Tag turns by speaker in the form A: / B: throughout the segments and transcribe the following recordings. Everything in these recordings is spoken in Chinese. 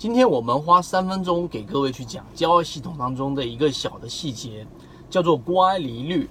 A: 今天我们花三分钟给各位去讲交易系统当中的一个小的细节，叫做乖离率。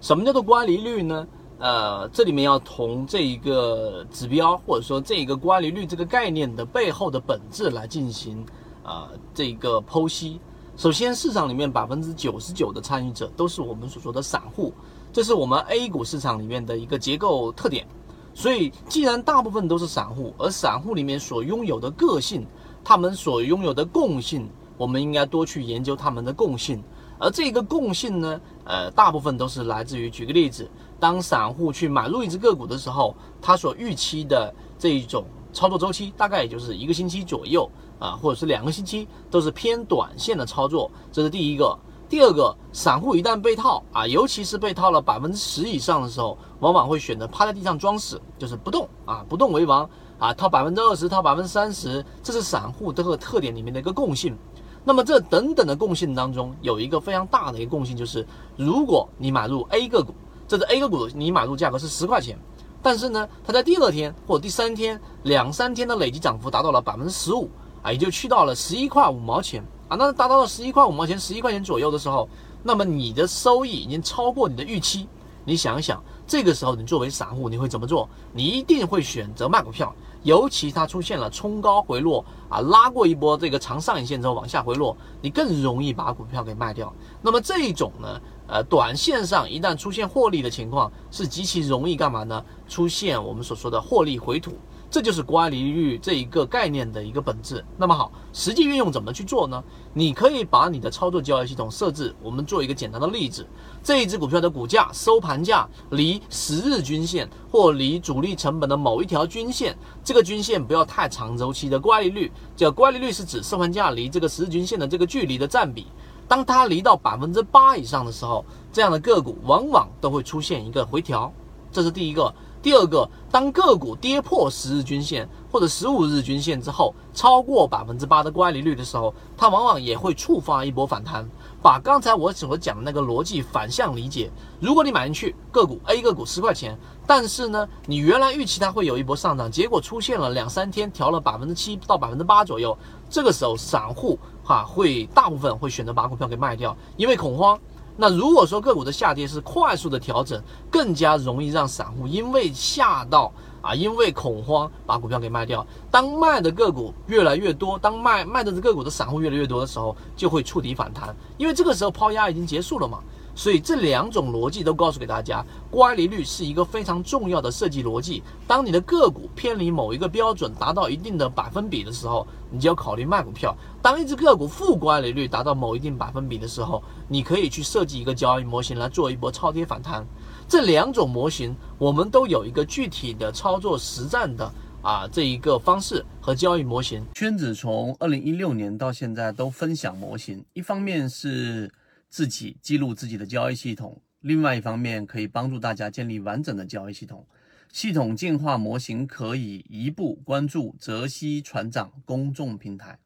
A: 什么叫做乖离率呢？呃，这里面要从这一个指标或者说这一个乖离率这个概念的背后的本质来进行啊这个剖析。首先，市场里面百分之九十九的参与者都是我们所说的散户，这是我们 A 股市场里面的一个结构特点。所以，既然大部分都是散户，而散户里面所拥有的个性。他们所拥有的共性，我们应该多去研究他们的共性。而这个共性呢，呃，大部分都是来自于，举个例子，当散户去买入一只个股的时候，他所预期的这一种操作周期，大概也就是一个星期左右啊，或者是两个星期，都是偏短线的操作。这是第一个。第二个，散户一旦被套啊，尤其是被套了百分之十以上的时候，往往会选择趴在地上装死，就是不动啊，不动为王。啊，套百分之二十，套百分之三十，这是散户这个特点里面的一个共性。那么这等等的共性当中，有一个非常大的一个共性，就是如果你买入 A 个股，这是 A 个股，你买入价格是十块钱，但是呢，它在第二天或者第三天两三天的累计涨幅达到了百分之十五啊，也就去到了十一块五毛钱啊，那达到了十一块五毛钱，十一块钱左右的时候，那么你的收益已经超过你的预期。你想一想，这个时候你作为散户，你会怎么做？你一定会选择卖股票，尤其它出现了冲高回落啊，拉过一波这个长上影线之后往下回落，你更容易把股票给卖掉。那么这一种呢，呃，短线上一旦出现获利的情况，是极其容易干嘛呢？出现我们所说的获利回吐。这就是乖离率这一个概念的一个本质。那么好，实际运用怎么去做呢？你可以把你的操作交易系统设置，我们做一个简单的例子：这一只股票的股价收盘价离十日均线或离主力成本的某一条均线，这个均线不要太长周期的乖离率，叫乖离率是指收盘价离这个十日均线的这个距离的占比。当它离到百分之八以上的时候，这样的个股往往都会出现一个回调。这是第一个。第二个，当个股跌破十日均线或者十五日均线之后，超过百分之八的乖离率的时候，它往往也会触发一波反弹。把刚才我所讲的那个逻辑反向理解，如果你买进去个股 A 个股十块钱，但是呢，你原来预期它会有一波上涨，结果出现了两三天调了百分之七到百分之八左右，这个时候散户哈会大部分会选择把股票给卖掉，因为恐慌。那如果说个股的下跌是快速的调整，更加容易让散户因为吓到啊，因为恐慌把股票给卖掉。当卖的个股越来越多，当卖卖的个股的散户越来越多的时候，就会触底反弹，因为这个时候抛压已经结束了嘛。所以这两种逻辑都告诉给大家，乖离率是一个非常重要的设计逻辑。当你的个股偏离某一个标准，达到一定的百分比的时候，你就要考虑卖股票。当一只个股负乖离率达到某一定百分比的时候，你可以去设计一个交易模型来做一波超跌反弹。这两种模型，我们都有一个具体的操作实战的啊这一个方式和交易模型。圈子从二零一六年到现在都分享模型，一方面是。自己记录自己的交易系统，另外一方面可以帮助大家建立完整的交易系统。系统进化模型可以一步关注泽西船长公众平台。